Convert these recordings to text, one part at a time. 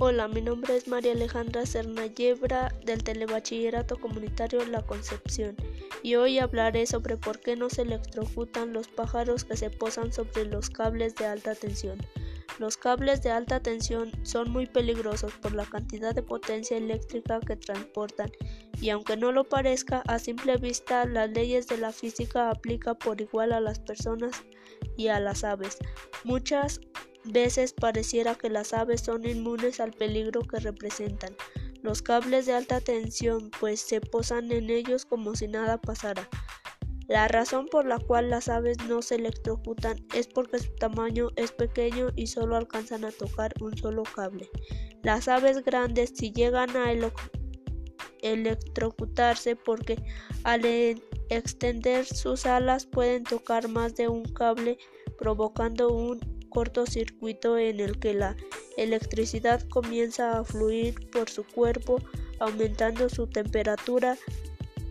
Hola, mi nombre es María Alejandra Cernayebra del Telebachillerato Comunitario La Concepción y hoy hablaré sobre por qué no se electrocutan los pájaros que se posan sobre los cables de alta tensión. Los cables de alta tensión son muy peligrosos por la cantidad de potencia eléctrica que transportan y aunque no lo parezca, a simple vista las leyes de la física aplican por igual a las personas y a las aves. Muchas veces pareciera que las aves son inmunes al peligro que representan los cables de alta tensión, pues se posan en ellos como si nada pasara. La razón por la cual las aves no se electrocutan es porque su tamaño es pequeño y solo alcanzan a tocar un solo cable. Las aves grandes si llegan a electrocutarse porque al extender sus alas pueden tocar más de un cable provocando un cortocircuito en el que la electricidad comienza a fluir por su cuerpo, aumentando su temperatura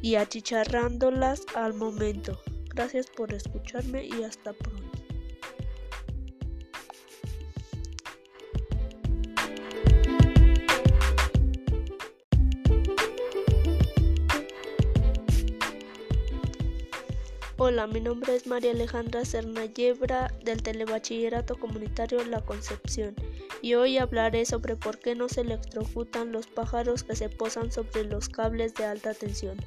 y achicharrándolas al momento. Gracias por escucharme y hasta pronto. Hola, mi nombre es María Alejandra Cernayebra del Telebachillerato Comunitario La Concepción y hoy hablaré sobre por qué no se electrocutan los pájaros que se posan sobre los cables de alta tensión.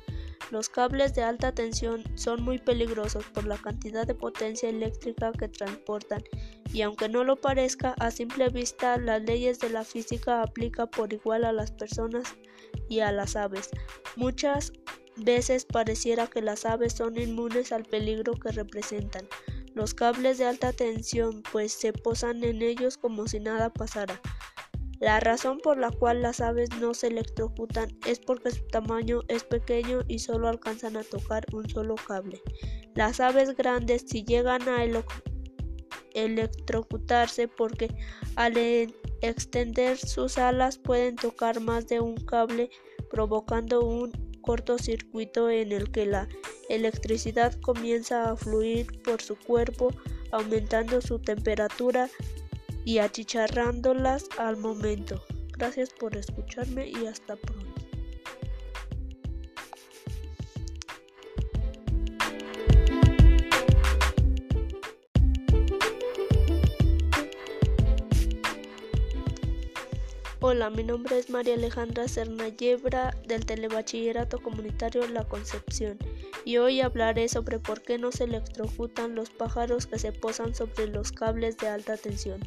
Los cables de alta tensión son muy peligrosos por la cantidad de potencia eléctrica que transportan y aunque no lo parezca, a simple vista las leyes de la física aplican por igual a las personas y a las aves. Muchas veces pareciera que las aves son inmunes al peligro que representan los cables de alta tensión, pues se posan en ellos como si nada pasara. La razón por la cual las aves no se electrocutan es porque su tamaño es pequeño y solo alcanzan a tocar un solo cable. Las aves grandes si llegan a electrocutarse porque al extender sus alas pueden tocar más de un cable provocando un cortocircuito en el que la electricidad comienza a fluir por su cuerpo, aumentando su temperatura y achicharrándolas al momento. Gracias por escucharme y hasta pronto. Mi nombre es María Alejandra Cernayebra del Telebachillerato Comunitario La Concepción y hoy hablaré sobre por qué no se electrocutan los pájaros que se posan sobre los cables de alta tensión.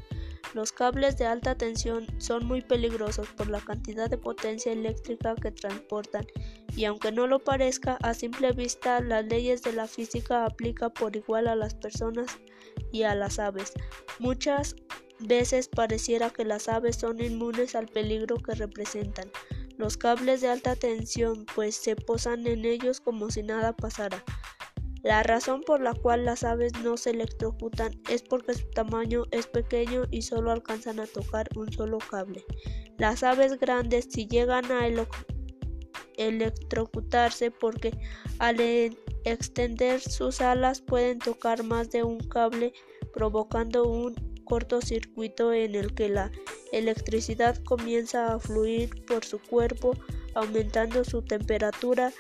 Los cables de alta tensión son muy peligrosos por la cantidad de potencia eléctrica que transportan y aunque no lo parezca, a simple vista las leyes de la física aplican por igual a las personas y a las aves. Muchas veces pareciera que las aves son inmunes al peligro que representan los cables de alta tensión, pues se posan en ellos como si nada pasara. La razón por la cual las aves no se electrocutan es porque su tamaño es pequeño y solo alcanzan a tocar un solo cable. Las aves grandes si llegan a electrocutarse porque al extender sus alas pueden tocar más de un cable provocando un cortocircuito en el que la electricidad comienza a fluir por su cuerpo, aumentando su temperatura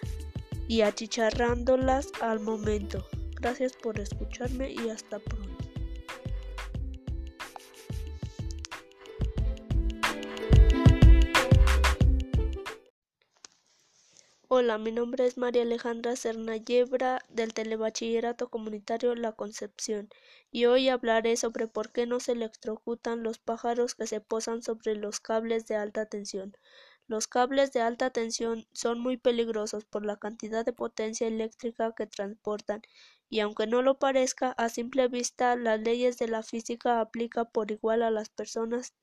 y achicharrándolas al momento. Gracias por escucharme y hasta pronto. Hola, mi nombre es María Alejandra Cernayebra del Telebachillerato Comunitario La Concepción y hoy hablaré sobre por qué no se electrocutan los pájaros que se posan sobre los cables de alta tensión. Los cables de alta tensión son muy peligrosos por la cantidad de potencia eléctrica que transportan y aunque no lo parezca, a simple vista las leyes de la física aplican por igual a las personas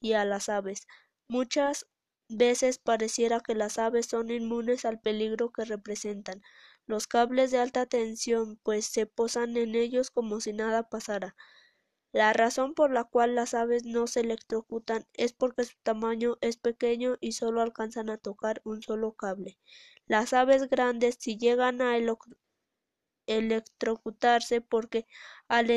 y a las aves. Muchas veces pareciera que las aves son inmunes al peligro que representan los cables de alta tensión, pues se posan en ellos como si nada pasara. La razón por la cual las aves no se electrocutan es porque su tamaño es pequeño y solo alcanzan a tocar un solo cable. Las aves grandes si llegan a electrocutarse porque al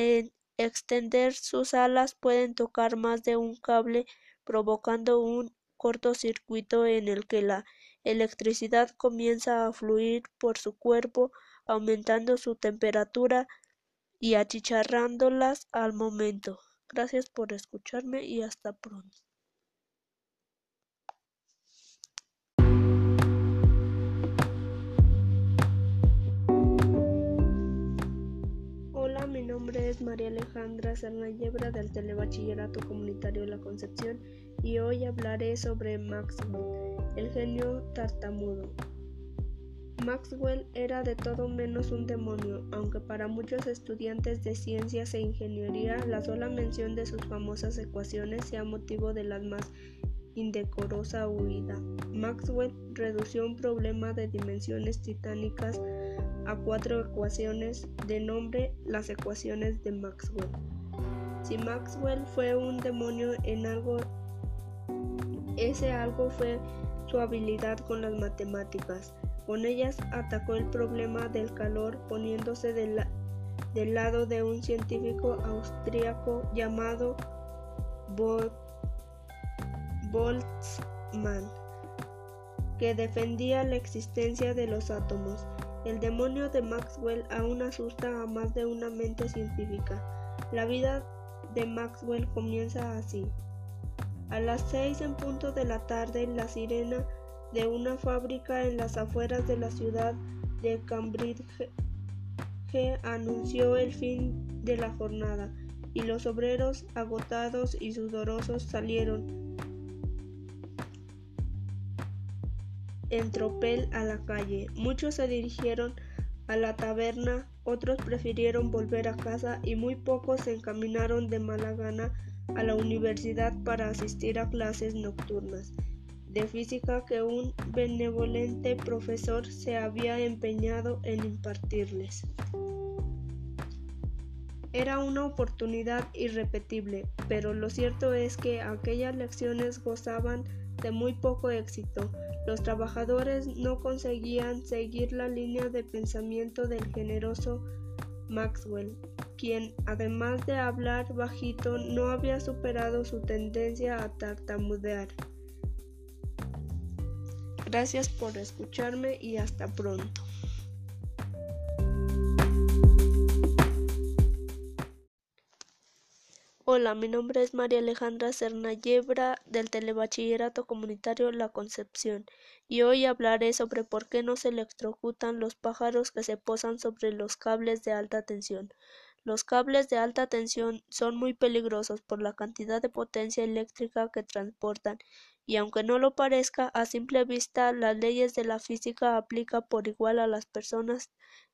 extender sus alas pueden tocar más de un cable provocando un cortocircuito en el que la electricidad comienza a fluir por su cuerpo, aumentando su temperatura y achicharrándolas al momento. Gracias por escucharme y hasta pronto. Hola, mi nombre es María Alejandra Serna Yebra del Telebachillerato Comunitario La Concepción y hoy hablaré sobre Maxwell, el genio tartamudo. Maxwell era de todo menos un demonio, aunque para muchos estudiantes de ciencias e ingeniería la sola mención de sus famosas ecuaciones sea motivo de la más indecorosa huida. Maxwell redució un problema de dimensiones titánicas a cuatro ecuaciones de nombre las ecuaciones de Maxwell. Si Maxwell fue un demonio en algo, ese algo fue su habilidad con las matemáticas. Con ellas atacó el problema del calor poniéndose del, lado de un científico austríaco llamado Boltzmann, que defendía la existencia de los átomos. El demonio de Maxwell aún asusta a más de una mente científica. La vida de Maxwell comienza así. A las seis en punto de la tarde, la sirena de una fábrica en las afueras de la ciudad de Cambridge anunció el fin de la jornada y los obreros agotados y sudorosos salieron en tropel a la calle. Muchos se dirigieron a la taberna, otros prefirieron volver a casa y muy pocos se encaminaron de mala gana a la universidad para asistir a clases nocturnas de física que un benevolente profesor se había empeñado en impartirles. Era una oportunidad irrepetible, pero lo cierto es que aquellas lecciones gozaban de muy poco éxito. Los trabajadores no conseguían seguir la línea de pensamiento del generoso Maxwell, quien, además de hablar bajito, no había superado su tendencia a tartamudear. Gracias por escucharme y hasta pronto. Hola, mi nombre es María Alejandra Serna Yebra del Telebachillerato Comunitario La Concepción y hoy hablaré sobre por qué no se electrocutan los pájaros que se posan sobre los cables de alta tensión. Los cables de alta tensión son muy peligrosos por la cantidad de potencia eléctrica que transportan y aunque no lo parezca a simple vista las leyes de la física aplican por igual a las personas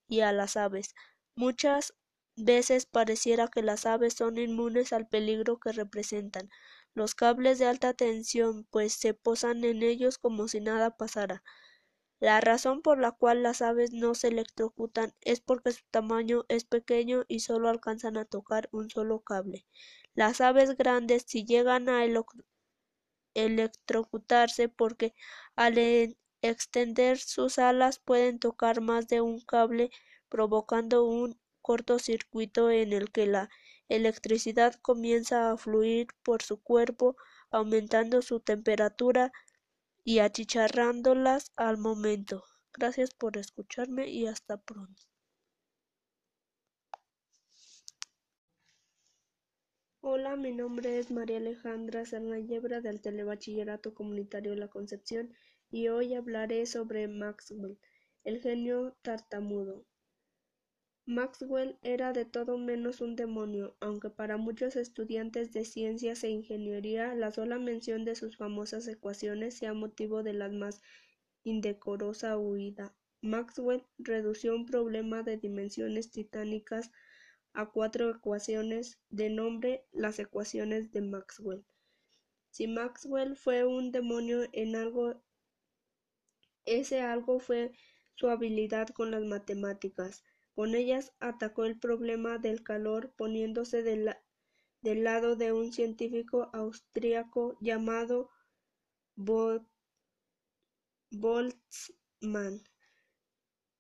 y a las aves. Muchas veces pareciera que las aves son inmunes al peligro que representan los cables de alta tensión, pues se posan en ellos como si nada pasara. La razón por la cual las aves no se electrocutan es porque su tamaño es pequeño y solo alcanzan a tocar un solo cable. Las aves grandes si llegan a electrocutarse porque al extender sus alas pueden tocar más de un cable provocando un cortocircuito en el que la electricidad comienza a fluir por su cuerpo aumentando su temperatura y achicharrándolas al momento. Gracias por escucharme y hasta pronto. Hola, mi nombre es María Alejandra Serna Yebra del Telebachillerato Comunitario La Concepción y hoy hablaré sobre Maxwell, el genio tartamudo. Maxwell era de todo menos un demonio, aunque para muchos estudiantes de ciencias e ingeniería la sola mención de sus famosas ecuaciones sea motivo de la más indecorosa huida. Maxwell redució un problema de dimensiones titánicas a cuatro ecuaciones de nombre las ecuaciones de Maxwell. Si Maxwell fue un demonio en algo, ese algo fue su habilidad con las matemáticas. Con ellas atacó el problema del calor poniéndose del, lado de un científico austríaco llamado Boltzmann,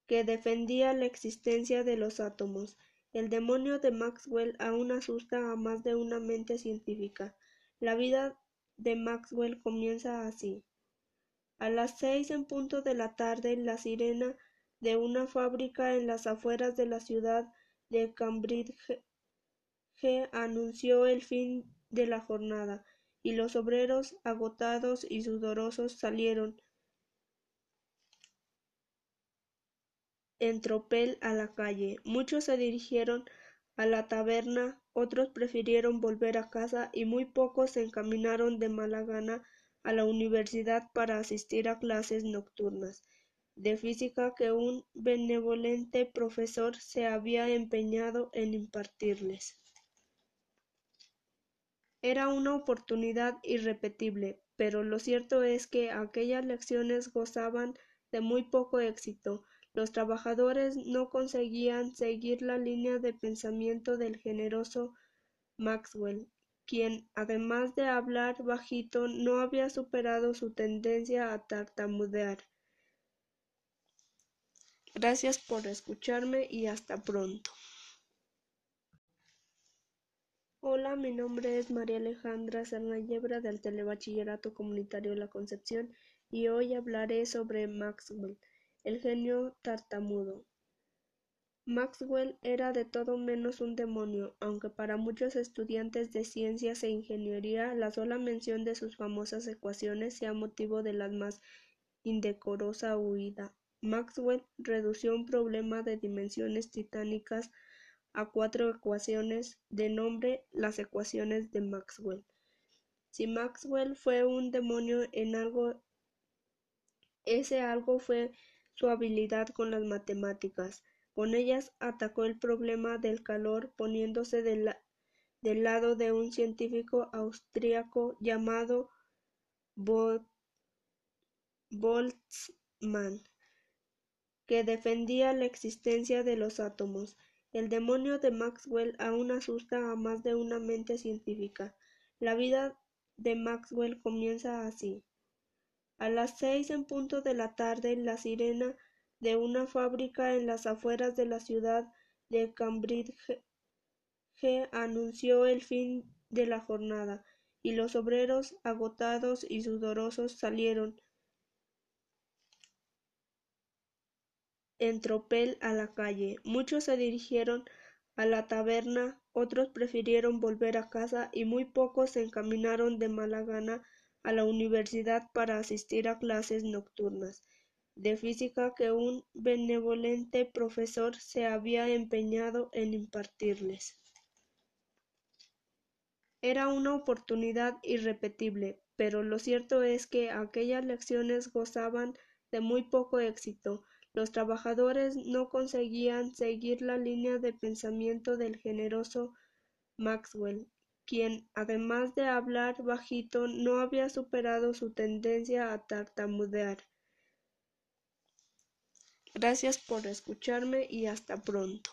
que defendía la existencia de los átomos. El demonio de Maxwell aún asusta a más de una mente científica. La vida de Maxwell comienza así. A las seis en punto de la tarde, la sirena de una fábrica en las afueras de la ciudad de Cambridge anunció el fin de la jornada, y los obreros, agotados y sudorosos, salieron en tropel a la calle. Muchos se dirigieron a la taberna, otros prefirieron volver a casa y muy pocos se encaminaron de mala gana a la universidad para asistir a clases nocturnas de física que un benevolente profesor se había empeñado en impartirles. Era una oportunidad irrepetible, pero lo cierto es que aquellas lecciones gozaban de muy poco éxito. Los trabajadores no conseguían seguir la línea de pensamiento del generoso Maxwell, quien, además de hablar bajito, no había superado su tendencia a tartamudear. Gracias por escucharme y hasta pronto. Hola, mi nombre es María Alejandra Yebra del Telebachillerato Comunitario La Concepción y hoy hablaré sobre Maxwell, el genio tartamudo. Maxwell era de todo menos un demonio, aunque para muchos estudiantes de ciencias e ingeniería la sola mención de sus famosas ecuaciones sea motivo de la más indecorosa huida. Maxwell redució un problema de dimensiones titánicas a cuatro ecuaciones de nombre las ecuaciones de Maxwell. Si Maxwell fue un demonio en algo, ese algo fue su habilidad con las matemáticas. Con ellas atacó el problema del calor poniéndose del, lado de un científico austríaco llamado Boltzmann, que defendía la existencia de los átomos. El demonio de Maxwell aún asusta a más de una mente científica. La vida de Maxwell comienza así. A las seis en punto de la tarde, la sirena de una fábrica en las afueras de la ciudad de Cambridge anunció el fin de la jornada, y los obreros, agotados y sudorosos, salieron en tropel a la calle. Muchos se dirigieron a la taberna, otros prefirieron volver a casa y muy pocos se encaminaron de mala gana a la universidad para asistir a clases nocturnas de física que un benevolente profesor se había empeñado en impartirles. Era una oportunidad irrepetible, pero lo cierto es que aquellas lecciones gozaban de muy poco éxito. Los trabajadores no conseguían seguir la línea de pensamiento del generoso Maxwell, quien, además de hablar bajito, no había superado su tendencia a tartamudear. Gracias por escucharme y hasta pronto.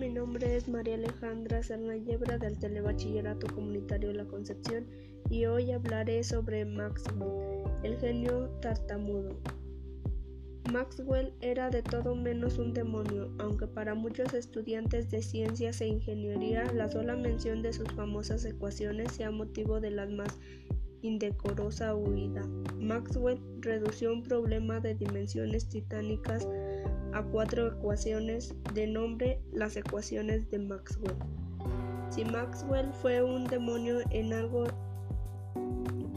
Mi nombre es María Alejandra Serna del Telebachillerato Comunitario La Concepción y hoy hablaré sobre Maxwell, el genio tartamudo. Maxwell era de todo menos un demonio, aunque para muchos estudiantes de ciencias e ingeniería la sola mención de sus famosas ecuaciones sea motivo de la más indecorosa huida. Maxwell redució un problema de dimensiones titánicas a cuatro ecuaciones de nombre las ecuaciones de Maxwell. Si Maxwell fue un demonio en algo,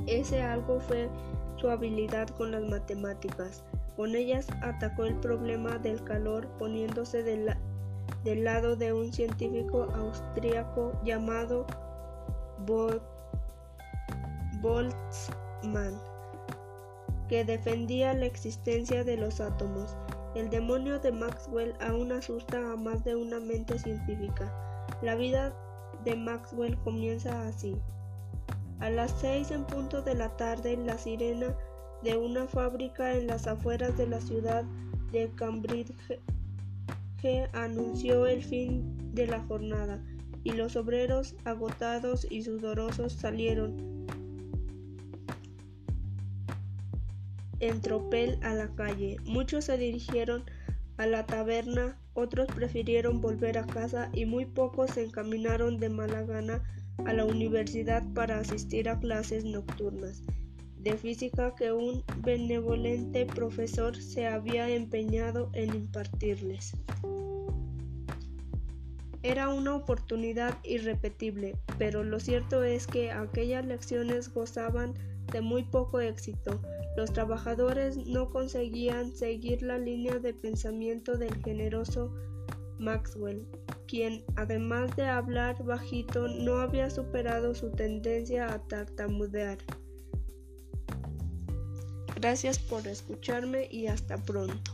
ese algo fue su habilidad con las matemáticas. Con ellas atacó el problema del calor poniéndose del, lado de un científico austríaco llamado Boltzmann, que defendía la existencia de los átomos. El demonio de Maxwell aún asusta a más de una mente científica. La vida de Maxwell comienza así. A las seis en punto de la tarde, la sirena de una fábrica en las afueras de la ciudad de Cambridge anunció el fin de la jornada, y los obreros, agotados y sudorosos, salieron en tropel a la calle. Muchos se dirigieron a la taberna, otros prefirieron volver a casa y muy pocos se encaminaron de mala gana a la universidad para asistir a clases nocturnas de física que un benevolente profesor se había empeñado en impartirles. Era una oportunidad irrepetible, pero lo cierto es que aquellas lecciones gozaban de muy poco éxito. Los trabajadores no conseguían seguir la línea de pensamiento del generoso Maxwell, quien, además de hablar bajito, no había superado su tendencia a tartamudear. Gracias por escucharme y hasta pronto.